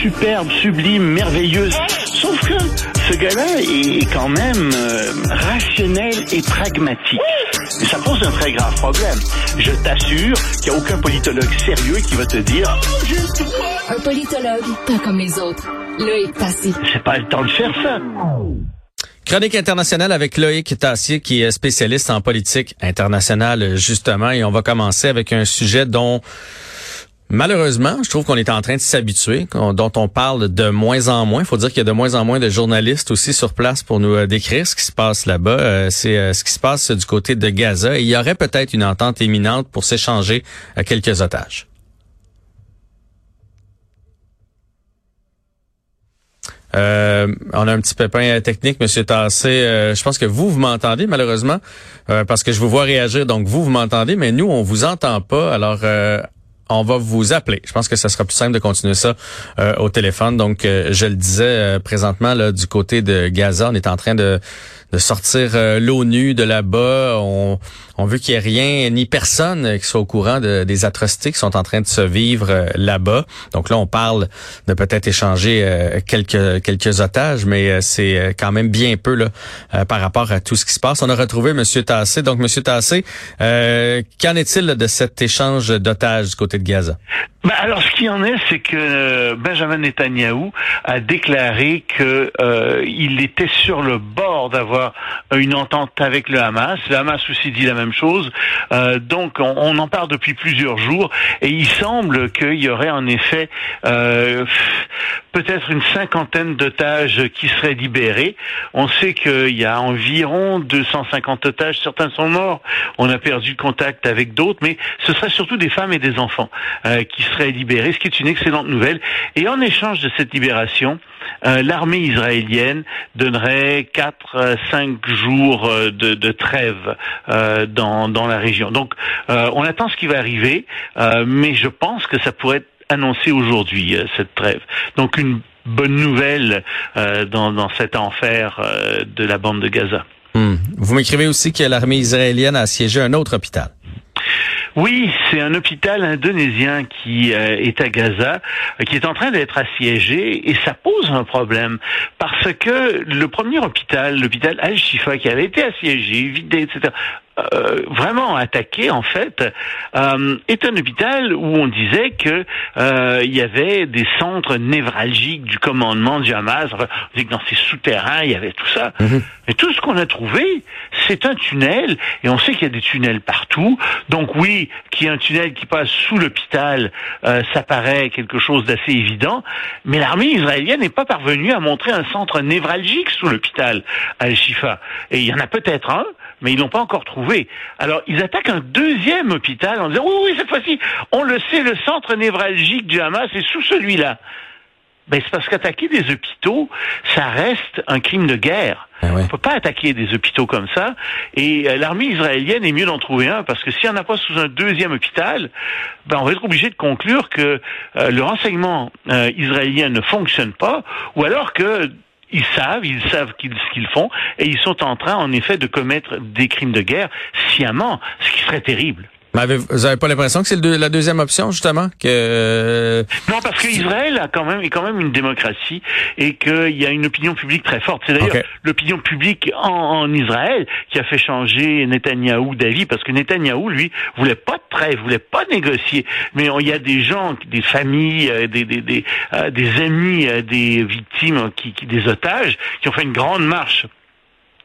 superbe, sublime, merveilleuse. Sauf que ce gars-là est quand même euh, rationnel et pragmatique. Et ça pose un très grave problème. Je t'assure qu'il n'y a aucun politologue sérieux qui va te dire Un politologue, pas comme les autres. Loïc Passy. c'est pas le temps de faire ça. Chronique internationale avec Loïc Tassier, qui est spécialiste en politique internationale, justement. Et on va commencer avec un sujet dont, malheureusement, je trouve qu'on est en train de s'habituer, dont on parle de moins en moins. Il faut dire qu'il y a de moins en moins de journalistes aussi sur place pour nous euh, décrire ce qui se passe là-bas. Euh, C'est euh, ce qui se passe du côté de Gaza. Il y aurait peut-être une entente imminente pour s'échanger quelques otages. Euh, on a un petit pépin technique, Monsieur Tassé. Je pense que vous, vous m'entendez malheureusement, parce que je vous vois réagir. Donc vous, vous m'entendez, mais nous, on vous entend pas. Alors, on va vous appeler. Je pense que ça sera plus simple de continuer ça euh, au téléphone. Donc, euh, je le disais euh, présentement là, du côté de Gaza, on est en train de, de sortir euh, l'ONU de là-bas. On, on veut qu'il n'y ait rien ni personne qui soit au courant de- des atrocités qui sont en train de se vivre euh, là-bas. Donc là, on parle de peut-être échanger euh, quelques quelques otages, mais euh, c'est euh, quand même bien peu là euh, par rapport à tout ce qui se passe. On a retrouvé Monsieur Tassé. Donc, Monsieur Tassé, qu'en est-il de cet échange d'otages du côté de Gaza? Ben, alors, ce qui en est, c'est que Benjamin Netanyahou a déclaré que il était sur le bord d'avoir une entente avec le Hamas. Le Hamas aussi dit la même chose. Euh, donc, on, en parle depuis plusieurs jours, et il semble qu'il y aurait en effet euh, peut-être une cinquantaine d'otages qui seraient libérés. On sait qu'il y a environ 250 otages. Certains sont morts. On a perdu contact avec d'autres, mais ce serait surtout des femmes et des enfants euh, qui seraient libérés, ce qui est une excellente nouvelle. Et en échange de cette libération, euh, l'armée israélienne donnerait 4 cinq jours euh, de, trêve euh, dans, dans la région. Donc, euh, on attend ce qui va arriver, euh, mais je pense que ça pourrait être annoncé aujourd'hui, euh, cette trêve. Donc, une bonne nouvelle euh, dans, dans cet enfer euh, de la bande de Gaza. Hmm. Vous m'écrivez aussi que l'armée israélienne a assiégé un autre hôpital. Oui, c'est un hôpital indonésien qui euh, est à Gaza, euh, qui est en train d'être assiégé, et ça pose un problème parce que le premier hôpital, l'hôpital Al-Shifa, qui avait été assiégé, vidé, etc., euh, vraiment attaqué en fait, euh, est un hôpital où on disait que euh, il y avait des centres névralgiques du commandement du Hamas. Enfin, on dit que dans ces souterrains il y avait tout ça. Mais tout ce qu'on a trouvé, c'est un tunnel, et on sait qu'il y a des tunnels partout. Donc oui, qu'il y ait un tunnel qui passe sous l'hôpital, euh, ça paraît quelque chose d'assez évident. Mais l'armée israélienne n'est pas parvenue à montrer un centre névralgique sous l'hôpital Al-Shifa. Et il y en a peut-être un, mais ils l'ont pas encore trouvé. Alors, ils attaquent un deuxième hôpital en disant, oui, oui, cette fois-ci, on le sait, le centre névralgique du Hamas est sous celui-là. Ben, c'est parce qu'attaquer des hôpitaux, ça reste un crime de guerre. Ah ouais. On peut pas attaquer des hôpitaux comme ça. Et euh, l'armée israélienne est mieux d'en trouver un parce que s'il n'y en a pas sous un deuxième hôpital, ben on va être obligé de conclure que euh, le renseignement euh, israélien ne fonctionne pas, ou alors que ils savent, ils savent ce qu'ils font, et ils sont en train, en effet, de commettre des crimes de guerre sciemment, ce qui serait terrible. Mais avez- vous avez pas l'impression que c'est la deuxième option, justement? Que euh, Non, parce qu'Israël a quand même est quand même une démocratie et qu'il y a une opinion publique très forte. C'est d'ailleurs l'opinion publique en, en Israël qui a fait changer Netanyahou d'avis, parce que Netanyahou, lui, voulait pas de trêve, voulait pas négocier. Mais il y a des gens, des familles, euh, des des des, euh, des amis, euh, des victimes, qui, qui des otages, qui ont fait une grande marche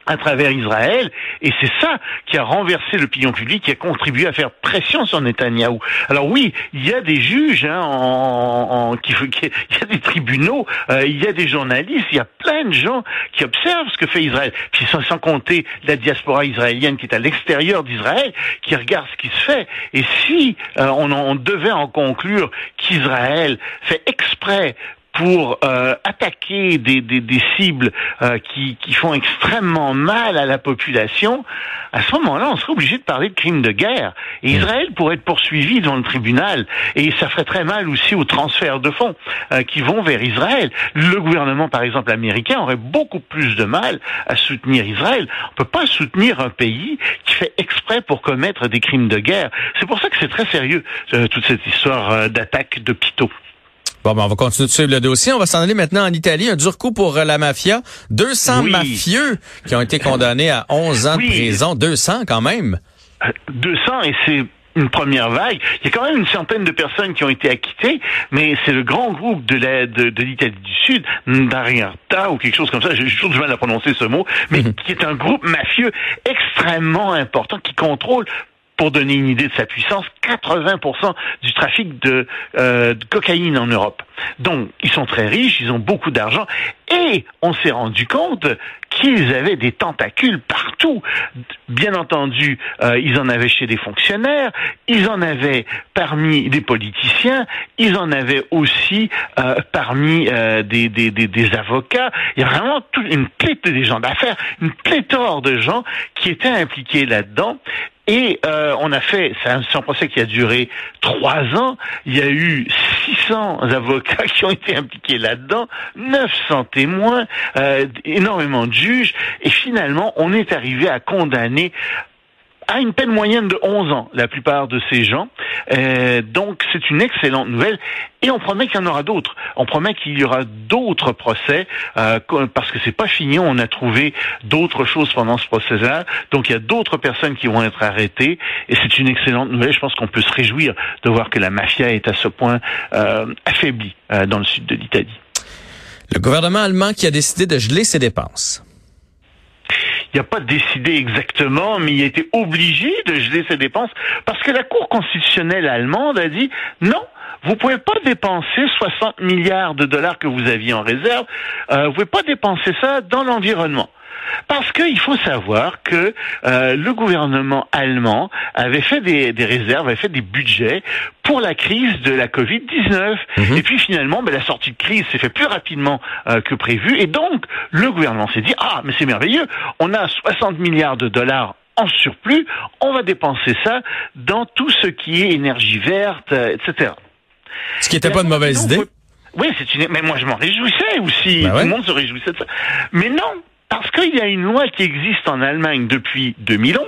à travers Israël, et c'est ça qui a renversé l'opinion publique, qui a contribué à faire pression sur Netanyahou. Alors oui, il y a des juges, hein, en, en- qui, qui- il y a des tribunaux, euh, il y a des journalistes, il y a plein de gens qui observent ce que fait Israël. Puis sans, sans compter la diaspora israélienne qui est à l'extérieur d'Israël, qui regarde ce qui se fait. Et si euh, on, on devait en conclure qu'Israël fait exprès pour euh, attaquer des, des, des cibles euh, qui, qui font extrêmement mal à la population, à ce moment-là, on serait obligé de parler de crimes de guerre. Et Israël pourrait être poursuivi dans le tribunal. Et ça ferait très mal aussi aux transferts de fonds euh, qui vont vers Israël. Le gouvernement, par exemple, américain, aurait beaucoup plus de mal à soutenir Israël. On peut pas soutenir un pays qui fait exprès pour commettre des crimes de guerre. C'est pour ça que c'est très sérieux, euh, toute cette histoire euh, d'attaque d'hôpitaux. Bon, ben, on va continuer de suivre le dossier. On va s'en aller maintenant en Italie. Un dur coup pour euh, la mafia. 200 Oui. mafieux qui ont été condamnés à 11 ans Oui. de prison. 200 quand même. 200 et c'est une première vague. Il y a quand même une centaine de personnes qui ont été acquittées, mais c'est le grand groupe de la- de, de l'Italie du Sud, Ndariarta ou quelque chose comme ça, j'ai toujours du mal à prononcer ce mot, mais qui est un groupe mafieux extrêmement important qui contrôle pour donner une idée de sa puissance, 80% du trafic de, euh, de cocaïne en Europe. Donc, ils sont très riches, ils ont beaucoup d'argent, et on s'est rendu compte qu'ils avaient des tentacules partout. Bien entendu, euh, ils en avaient chez des fonctionnaires, ils en avaient parmi des politiciens, ils en avaient aussi euh, parmi euh, des, des, des, des avocats. Il y a vraiment toute une pléthore des gens d'affaires, une pléthore de gens qui étaient impliqués là-dedans. Et euh, on a fait, c'est un, procès qui a duré trois ans. Il y a eu 600 avocats qui ont été impliqués là-dedans, 900 témoins, euh, énormément de juges. Et finalement, on est arrivé à condamner à une peine moyenne de 11 ans, la plupart de ces gens. Euh, donc, c'est une excellente nouvelle. Et on promet qu'il y en aura d'autres. On promet qu'il y aura d'autres procès, euh, parce que c'est pas fini. On a trouvé d'autres choses pendant ce procès-là. Donc, il y a d'autres personnes qui vont être arrêtées. Et c'est une excellente nouvelle. Je pense qu'on peut se réjouir de voir que la mafia est à ce point euh, affaiblie euh, dans le sud de l'Italie. Le gouvernement allemand qui a décidé de geler ses dépenses. Il n'a pas décidé exactement, mais il a été obligé de geler ses dépenses parce que la Cour constitutionnelle allemande a dit non. Vous pouvez pas dépenser 60 milliards de dollars que vous aviez en réserve. Euh, vous pouvez pas dépenser ça dans l'environnement. Parce qu'il faut savoir que euh, le gouvernement allemand avait fait des, des réserves, avait fait des budgets pour la crise de la Covid-19. Et puis finalement, ben, la sortie de crise s'est fait plus rapidement euh, que prévu. Et donc, le gouvernement s'est dit, ah, mais c'est merveilleux, on a 60 milliards de dollars en surplus, on va dépenser ça dans tout ce qui est énergie verte, euh, etc. Ce qui n'était pas une mauvaise idée. Oui, c'est une. Mais moi, je m'en réjouissais aussi. Ben ouais. Tout le monde se réjouissait de ça. Mais non, parce qu'il y a une loi qui existe en Allemagne depuis 2011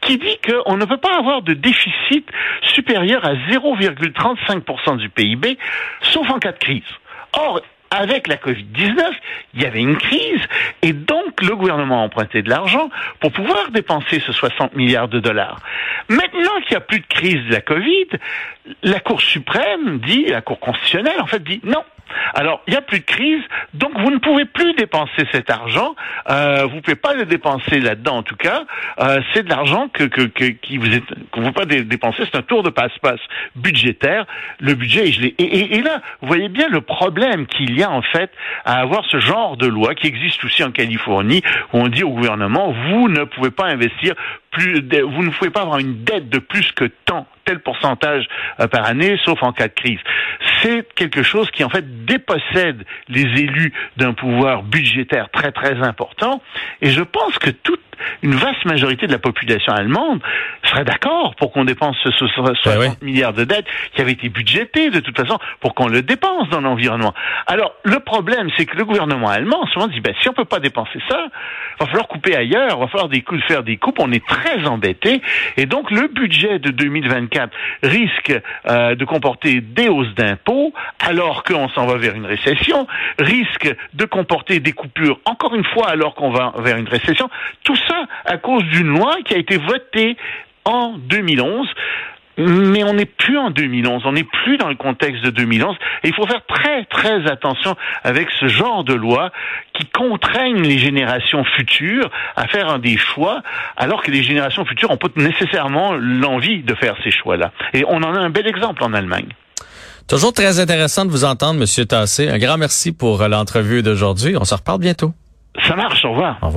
qui dit qu'on ne peut pas avoir de déficit supérieur à 0,35% du PIB, sauf en cas de crise. Or, avec la Covid-19, il y avait une crise et donc le gouvernement a emprunté de l'argent pour pouvoir dépenser ce 60 milliards de dollars. Maintenant qu'il n'y a plus de crise de la Covid, la Cour suprême dit, la Cour constitutionnelle en fait dit non. Alors, il n'y a plus de crise, donc vous ne pouvez plus dépenser cet argent. Euh, vous ne pouvez pas le dépenser là-dedans, en tout cas. Euh, c'est de l'argent que, vous ne pouvez pas dé- dépenser. C'est un tour de passe-passe budgétaire. Le budget est gelé. Et, et, là, vous voyez bien le problème qu'il y a en fait à avoir ce genre de loi qui existe aussi en Californie, où on dit au gouvernement vous ne pouvez pas investir plus, vous ne pouvez pas avoir une dette de plus que tant tel pourcentage euh, par année, sauf en cas de crise. C'est quelque chose qui en fait dépossède les élus d'un pouvoir budgétaire très très important. Et je pense que toute une vaste majorité de la population allemande serait d'accord pour qu'on dépense ce, ce- ce 60 ouais. milliards de dettes qui avaient été budgétés de toute façon pour qu'on le dépense dans l'environnement. Alors le problème, c'est que le gouvernement allemand en ce moment dit ben, si on peut pas dépenser ça, va falloir couper ailleurs, va falloir des coups, faire des coupes. On est très embêté et donc le budget de 2024 risque euh, de comporter des hausses d'impôts alors qu'on s'en va vers une récession, risque de comporter des coupures encore une fois alors qu'on va vers une récession. Tout ça à cause d'une loi qui a été votée en 2011. Mais on n'est plus en 2011, on n'est plus dans le contexte de 2011. Et il faut faire très très attention avec ce genre de loi qui contraignent les générations futures à faire des choix, alors que les générations futures n'ont pas nécessairement l'envie de faire ces choix-là. Et on en a un bel exemple en Allemagne. Toujours très intéressant de vous entendre, Monsieur Tassé. Un grand merci pour euh, l'entrevue d'aujourd'hui. On se reparle bientôt. Ça marche, au revoir. Au revoir.